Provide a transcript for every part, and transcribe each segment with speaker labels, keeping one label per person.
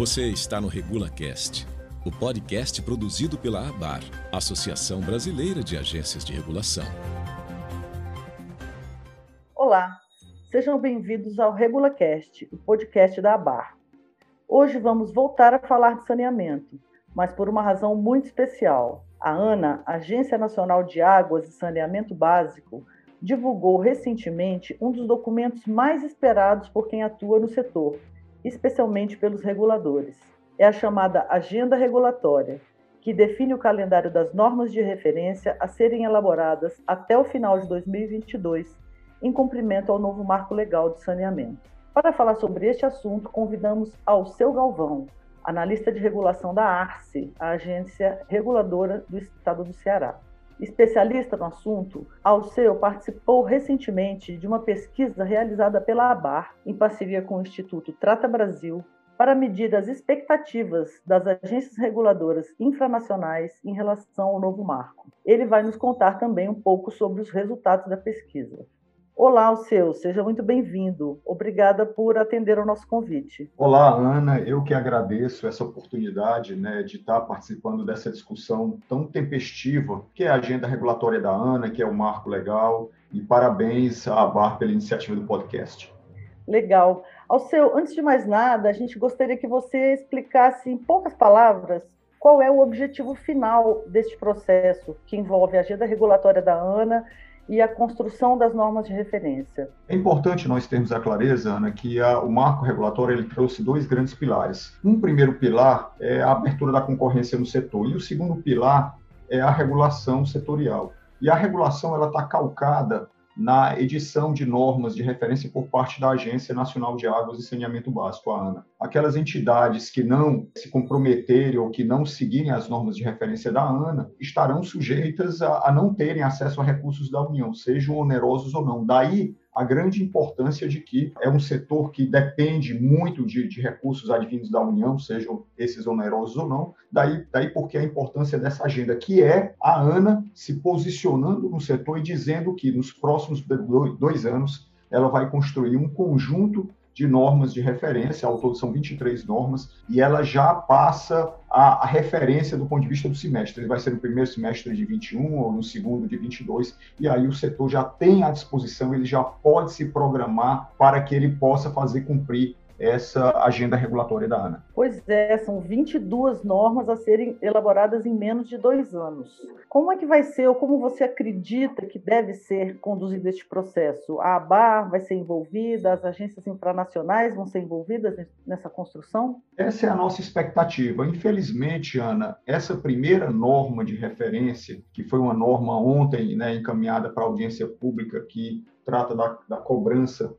Speaker 1: Você está no RegulaCast, o podcast produzido pela ABAR, Associação Brasileira de Agências de Regulação.
Speaker 2: Olá, sejam bem-vindos ao RegulaCast, o podcast da ABAR. Hoje vamos voltar a falar de saneamento, mas por uma razão muito especial. A ANA, Agência Nacional de Águas e Saneamento Básico, divulgou recentemente um dos documentos mais esperados por quem atua no setor, especialmente pelos reguladores. É a chamada Agenda Regulatória, que define o calendário das normas de referência a serem elaboradas até o final de 2022, em cumprimento ao novo marco legal de saneamento. Para falar sobre este assunto, convidamos Alceu Galvão, analista de regulação da ARCE, a agência reguladora do estado do Ceará. Especialista no assunto, Alceu participou recentemente de uma pesquisa realizada pela ABAR, em parceria com o Instituto Trata Brasil, para medir as expectativas das agências reguladoras infranacionais em relação ao novo marco. Ele vai nos contar também um pouco sobre os resultados da pesquisa. Olá, Alceu, seja muito bem-vindo. Obrigada por atender ao nosso convite.
Speaker 3: Olá, Ana, eu que agradeço essa oportunidade né, de estar participando dessa discussão tão tempestiva, que é a agenda regulatória da ANA, que é o marco legal, e parabéns à BAR pela iniciativa do podcast.
Speaker 2: Legal. Alceu, antes de mais nada, a gente gostaria que você explicasse em poucas palavras qual é o objetivo final deste processo que envolve a agenda regulatória da ANA e a construção das normas de referência.
Speaker 3: É importante nós termos a clareza, Ana, que a, o marco regulatório ele trouxe dois grandes pilares. Um primeiro pilar é a abertura da concorrência no setor e o segundo pilar é a regulação setorial. E a regulação ela está calcada na edição de normas de referência por parte da Agência Nacional de Águas e Saneamento Básico, a ANA. Aquelas entidades que não se comprometerem ou que não seguirem as normas de referência da ANA estarão sujeitas a, a não terem acesso a recursos da União, sejam onerosos ou não. Daí a grande importância de que é um setor que depende muito de, de, recursos advindos da União, sejam esses onerosos ou não, daí, daí porque a importância dessa agenda, que é a ANA se posicionando no setor e dizendo que nos próximos dois anos ela vai construir um conjunto de normas de referência, ao todo são 23 normas, e ela já passa a, a, referência do ponto de vista do semestre. Ele vai ser no primeiro semestre de 21 ou no segundo de 22, e aí o setor já tem à disposição, ele já pode se programar para que ele possa fazer cumprir essa agenda regulatória da ANA.
Speaker 2: Pois é, são 22 normas a serem elaboradas em menos de dois anos. Como é que vai ser, ou como você acredita que deve ser conduzido este processo? A ABAR vai ser envolvida, as agências infranacionais vão ser envolvidas nessa construção?
Speaker 3: Essa é a nossa expectativa. Infelizmente, Ana, essa primeira norma de referência, que foi uma norma ontem né, encaminhada para a audiência pública, que trata da, da cobrança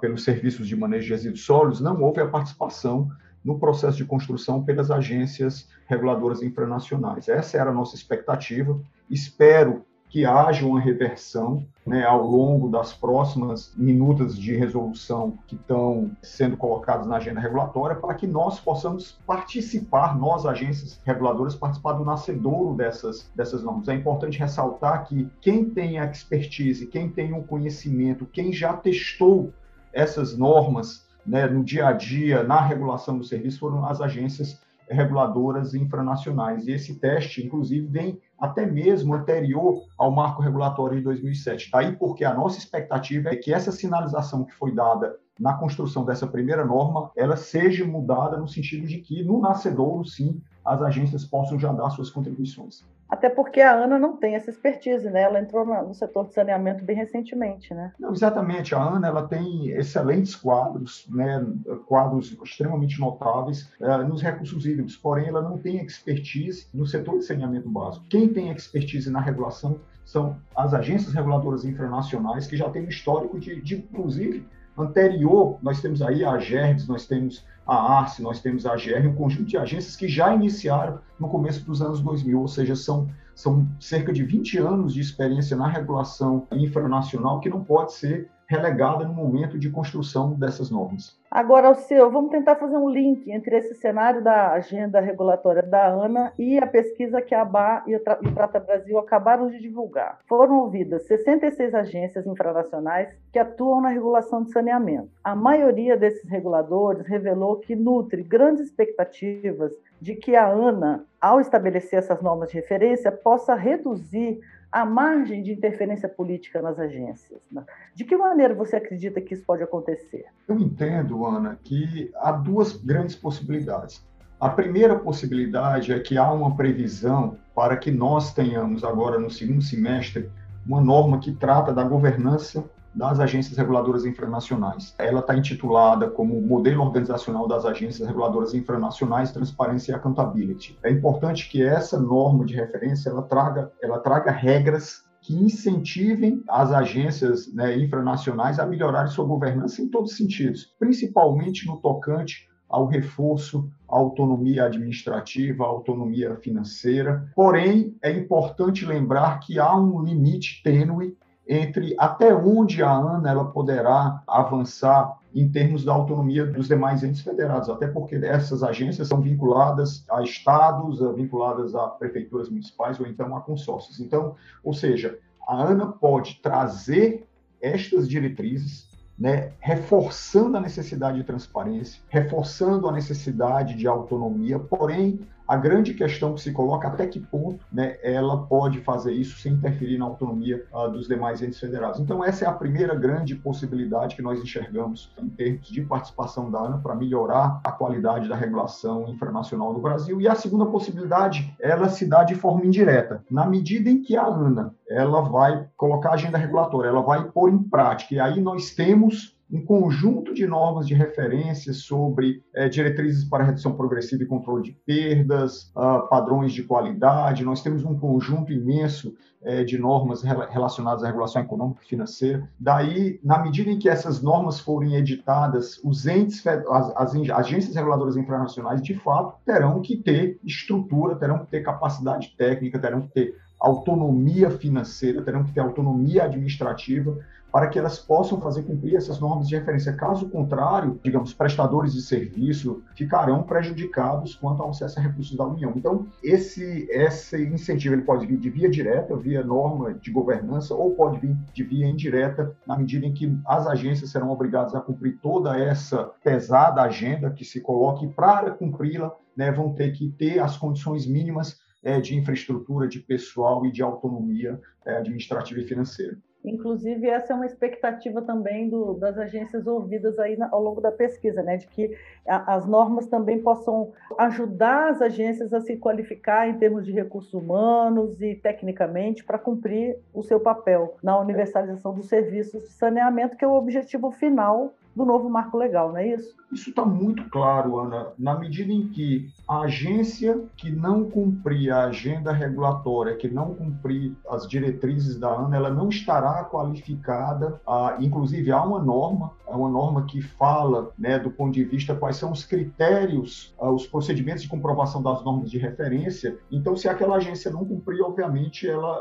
Speaker 3: pelos serviços de manejo de resíduos sólidos, não houve a participação no processo de construção pelas agências reguladoras infranacionais. Essa era a nossa expectativa. Espero que haja uma reversão né, ao longo das próximas minutas de resolução que estão sendo colocadas na agenda regulatória, para que nós possamos participar, nós, agências reguladoras, participar do nascedouro dessas, dessas normas. É importante ressaltar que quem tem a expertise, quem tem o conhecimento, quem já testou essas normas né, no dia a dia, na regulação do serviço, foram as agências reguladoras infranacionais. E esse teste, inclusive, vem até mesmo anterior ao marco regulatório de 2007. Daí porque a nossa expectativa é que essa sinalização que foi dada na construção dessa primeira norma, ela seja mudada no sentido de que, no nascedouro, sim, as agências possam já dar suas contribuições.
Speaker 2: Até porque a ANA não tem essa expertise, né? Ela entrou no setor de saneamento bem recentemente, né?
Speaker 3: Não, exatamente. A ANA ela tem excelentes quadros, né? quadros extremamente notáveis uh, nos recursos hídricos, porém ela não tem expertise no setor de saneamento básico. Quem tem expertise na regulação são as agências reguladoras internacionais, que já têm um histórico de, de inclusive, anterior, nós temos aí a GERDS, nós temos a ARCE, nós temos a GR, um conjunto de agências que já iniciaram no começo dos anos 2000, ou seja, são, são cerca de 20 anos de experiência na regulação infranacional que não pode ser relegada no momento de construção dessas normas.
Speaker 2: Agora, o seu, vamos tentar fazer um link entre esse cenário da agenda regulatória da ANA e a pesquisa que a ABA e o Trata Brasil acabaram de divulgar. Foram ouvidas 66 agências infranacionais que atuam na regulação de saneamento. A maioria desses reguladores revelou que nutre grandes expectativas de que a ANA, ao estabelecer essas normas de referência, possa reduzir a margem de interferência política nas agências. Né? De que maneira você acredita que isso pode acontecer?
Speaker 3: Eu entendo, Ana, que há duas grandes possibilidades. A primeira possibilidade é que há uma previsão para que nós tenhamos agora no segundo semestre uma norma que trata da governança das agências reguladoras infranacionais. Ela está intitulada como Modelo Organizacional das Agências Reguladoras Infranacionais, Transparência e Accountability. É importante que essa norma de referência ela traga, ela traga regras que incentivem as agências né, infranacionais a melhorarem sua governança em todos os sentidos, principalmente no tocante ao reforço à autonomia administrativa, à autonomia financeira. Porém, é importante lembrar que há um limite tênue entre até onde a ANA ela poderá avançar em termos da autonomia dos demais entes federados, até porque essas agências são vinculadas a estados, vinculadas a prefeituras municipais ou então a consórcios. Então, ou seja, a ANA pode trazer estas diretrizes né, reforçando a necessidade de transparência, reforçando a necessidade de autonomia, porém a grande questão que se coloca até que ponto né, ela pode fazer isso sem interferir na autonomia uh, dos demais entes federados. Então, essa é a primeira grande possibilidade que nós enxergamos em termos de participação da ANA para melhorar a qualidade da regulação infranacional no Brasil. E a segunda possibilidade, ela se dá de forma indireta. Na medida em que a ANA ela vai colocar a agenda regulatória, ela vai pôr em prática, e aí nós temos um conjunto de normas de referência sobre é, diretrizes para redução progressiva e controle de perdas, uh, padrões de qualidade. Nós temos um conjunto imenso é, de normas relacionadas à regulação econômica e financeira. Daí, na medida em que essas normas forem editadas, os entes, as, as agências reguladoras internacionais, de fato, terão que ter estrutura, terão que ter capacidade técnica, terão que ter autonomia financeira, terão que ter autonomia administrativa para que elas possam fazer cumprir essas normas de referência. Caso contrário, digamos, prestadores de serviço ficarão prejudicados quanto ao acesso a recursos da União. Então, esse, esse incentivo ele pode vir de via direta, via norma de governança, ou pode vir de via indireta, na medida em que as agências serão obrigadas a cumprir toda essa pesada agenda que se coloque para cumpri-la, né, vão ter que ter as condições mínimas de infraestrutura, de pessoal e de autonomia é, administrativa e financeira.
Speaker 2: Inclusive, essa é uma expectativa também do, das agências ouvidas aí na, ao longo da pesquisa, né? de que a, as normas também possam ajudar as agências a se qualificar em termos de recursos humanos e tecnicamente para cumprir o seu papel na universalização dos serviços de saneamento, que é o objetivo final do novo marco legal, não é isso?
Speaker 3: Isso está muito claro, Ana, na medida em que a agência que não cumprir a agenda regulatória, que não cumprir as diretrizes da ANA, ela não estará qualificada. A, inclusive, há uma norma, é uma norma que fala, né, do ponto de vista quais são os critérios, os procedimentos de comprovação das normas de referência. Então, se aquela agência não cumprir, obviamente, ela,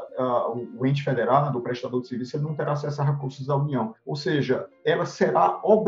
Speaker 3: o ente federado, o prestador de serviço, não terá acesso a recursos da União. Ou seja, ela será obrigada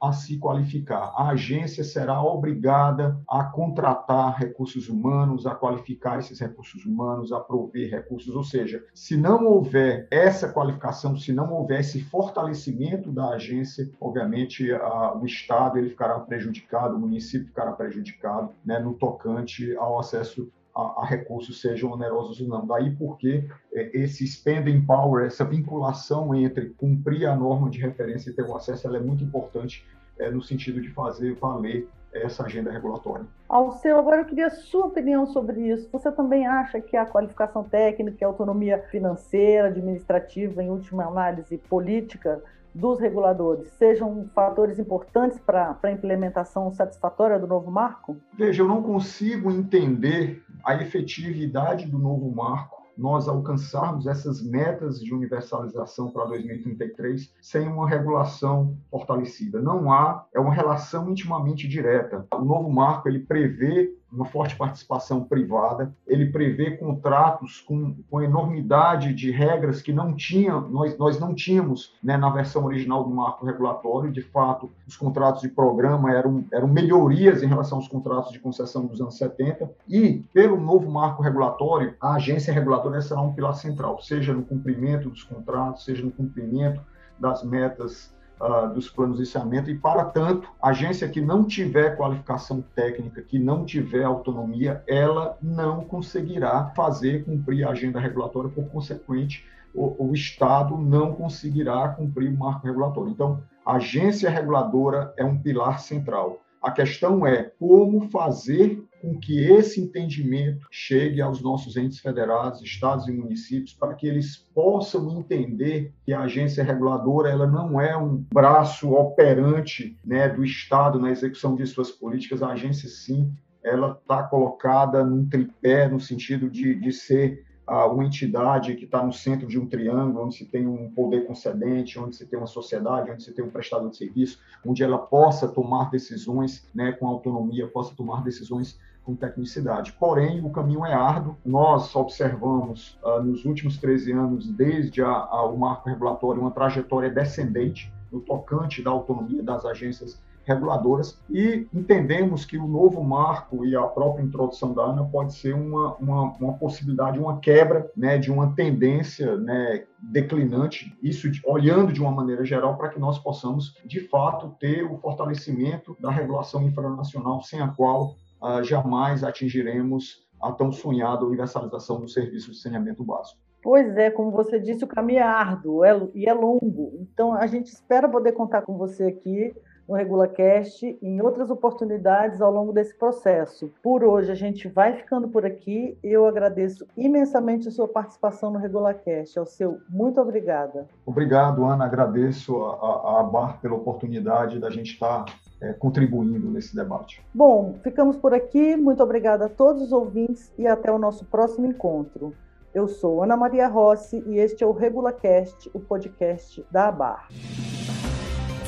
Speaker 3: a se qualificar. A agência será obrigada a contratar recursos humanos, a qualificar esses recursos humanos, a prover recursos. Ou seja, se não houver essa qualificação, se não houver esse fortalecimento da agência, obviamente a, o Estado ele ficará prejudicado, o município ficará prejudicado né, no tocante ao acesso a, a, recursos sejam onerosos ou não. Daí porque é, esse spending power, essa vinculação entre cumprir a norma de referência e ter o acesso, ela é muito importante é, no sentido de fazer valer essa agenda regulatória.
Speaker 2: Alceu, agora eu queria a sua opinião sobre isso. Você também acha que a qualificação técnica, a autonomia financeira, administrativa, em última análise política, dos reguladores sejam fatores importantes para a implementação satisfatória do novo marco?
Speaker 3: Veja, eu não consigo entender a efetividade do novo marco nós alcançarmos essas metas de universalização para 2033 sem uma regulação fortalecida. Não há, é uma relação intimamente direta. O novo marco ele prevê uma forte participação privada, ele prevê contratos com, com enormidade de regras que não tinha, nós, nós não tínhamos né, na versão original do marco regulatório, de fato, os contratos de programa eram, eram melhorias em relação aos contratos de concessão dos anos 70, e pelo novo marco regulatório, a agência reguladora será um pilar central, seja no cumprimento dos contratos, seja no cumprimento das metas uh, dos planos de licenciamento, e, para tanto, a agência que não tiver qualificação técnica, que não tiver autonomia, ela não conseguirá fazer cumprir a agenda regulatória, por consequente, o, o Estado não conseguirá cumprir o marco regulatório. Então, a agência reguladora é um pilar central. A questão é como fazer com que esse entendimento chegue aos nossos entes federados, estados e municípios, para que eles possam entender que a agência reguladora ela não é um braço operante né, do Estado na execução de suas políticas. A agência, sim, ela está colocada num tripé no sentido de, de ser uma entidade que está no centro de um triângulo, onde se tem um poder concedente, onde se tem uma sociedade, onde se tem um prestador de serviço, onde ela possa tomar decisões né, com autonomia, possa tomar decisões com tecnicidade. Porém, o caminho é árduo. Nós observamos uh, nos últimos 13 anos, desde a, a, o marco regulatório, uma trajetória descendente no tocante da autonomia das agências reguladoras e entendemos que o novo marco e a própria introdução da ANA pode ser uma, uma, uma possibilidade, uma quebra né, de uma tendência né, declinante, isso de, olhando de uma maneira geral para que nós possamos, de fato, ter o fortalecimento da regulação infranacional, sem a qual uh, jamais atingiremos a tão sonhada universalização do serviço de saneamento básico.
Speaker 2: Pois é, como você disse, o caminho é árduo é, e é longo. Então, a gente espera poder contar com você aqui no RegulaCast em outras oportunidades ao longo desse processo. Por hoje a gente vai ficando por aqui. Eu agradeço imensamente a sua participação no RegulaCast. Ao seu, muito obrigada.
Speaker 3: Obrigado, Ana. Agradeço a, a, Bar pela oportunidade da gente estar é, contribuindo nesse debate.
Speaker 2: Bom, ficamos por aqui. Muito obrigada a todos os ouvintes e até o nosso próximo encontro. Eu sou Ana Maria Rossi e este é o RegulaCast, o podcast da ABAR.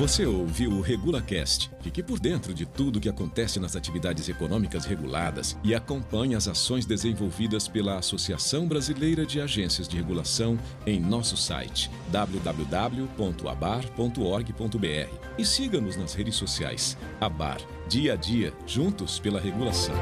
Speaker 1: Você ouviu o RegulaCast. Fique por dentro de tudo o que acontece nas atividades econômicas reguladas e acompanhe as ações desenvolvidas pela Associação Brasileira de Agências de Regulação em nosso site www.abar.org.br e siga-nos nas redes sociais. Abar, dia a dia, juntos pela regulação.